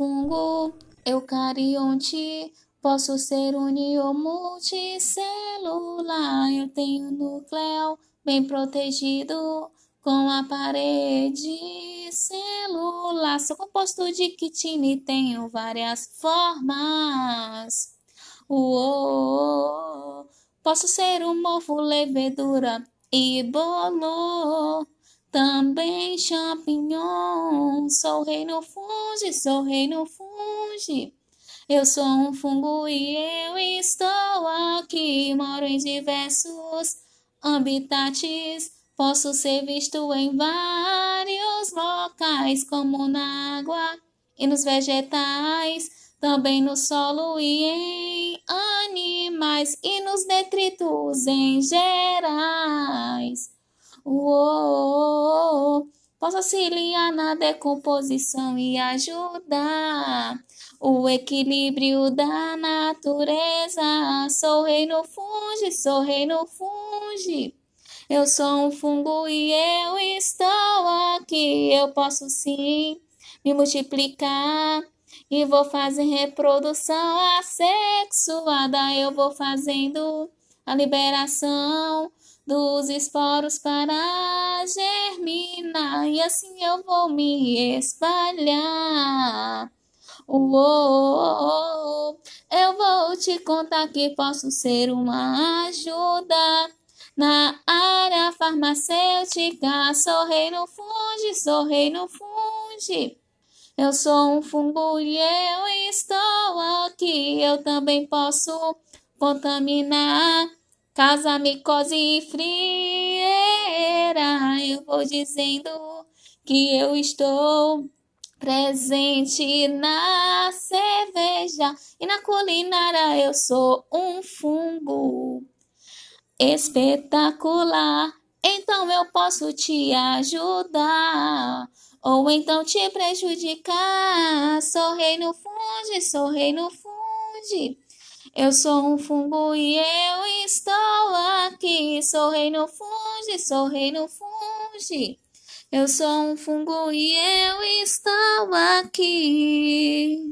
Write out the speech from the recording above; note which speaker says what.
Speaker 1: fungo eucarionte. Posso ser unio multicelular. Eu tenho núcleo bem protegido com a parede celular. Sou composto de quitina e tenho várias formas. Uou, posso ser um mofo, levedura e bolo. Também champignon. Sou rei no funge, sou rei no funge. Eu sou um fungo e eu estou aqui. Moro em diversos habitats. Posso ser visto em vários locais, como na água e nos vegetais, também no solo e em animais e nos detritos em gerais. Uou, posso auxiliar na decomposição e ajudar o equilíbrio da natureza. Sou rei no funge, sou rei no funge. Eu sou um fungo e eu estou aqui. Eu posso sim me multiplicar e vou fazer reprodução assexuada. Eu vou fazendo a liberação dos esporos para germinar e assim eu vou me espalhar. Uou, eu vou te contar que posso ser uma ajuda na área farmacêutica, sou rei no funge, sou rei no funge. Eu sou um fungo e eu estou aqui. Eu também posso contaminar, causar micose e frieira. Eu vou dizendo que eu estou presente na cerveja e na culinária. Eu sou um fungo espetacular. Então eu posso te ajudar, ou então te prejudicar. Sou rei no funde, sou rei no funde. Eu sou um fungo e eu estou aqui. Sou rei no funde, sou rei no funde. Eu sou um fungo e eu estou aqui.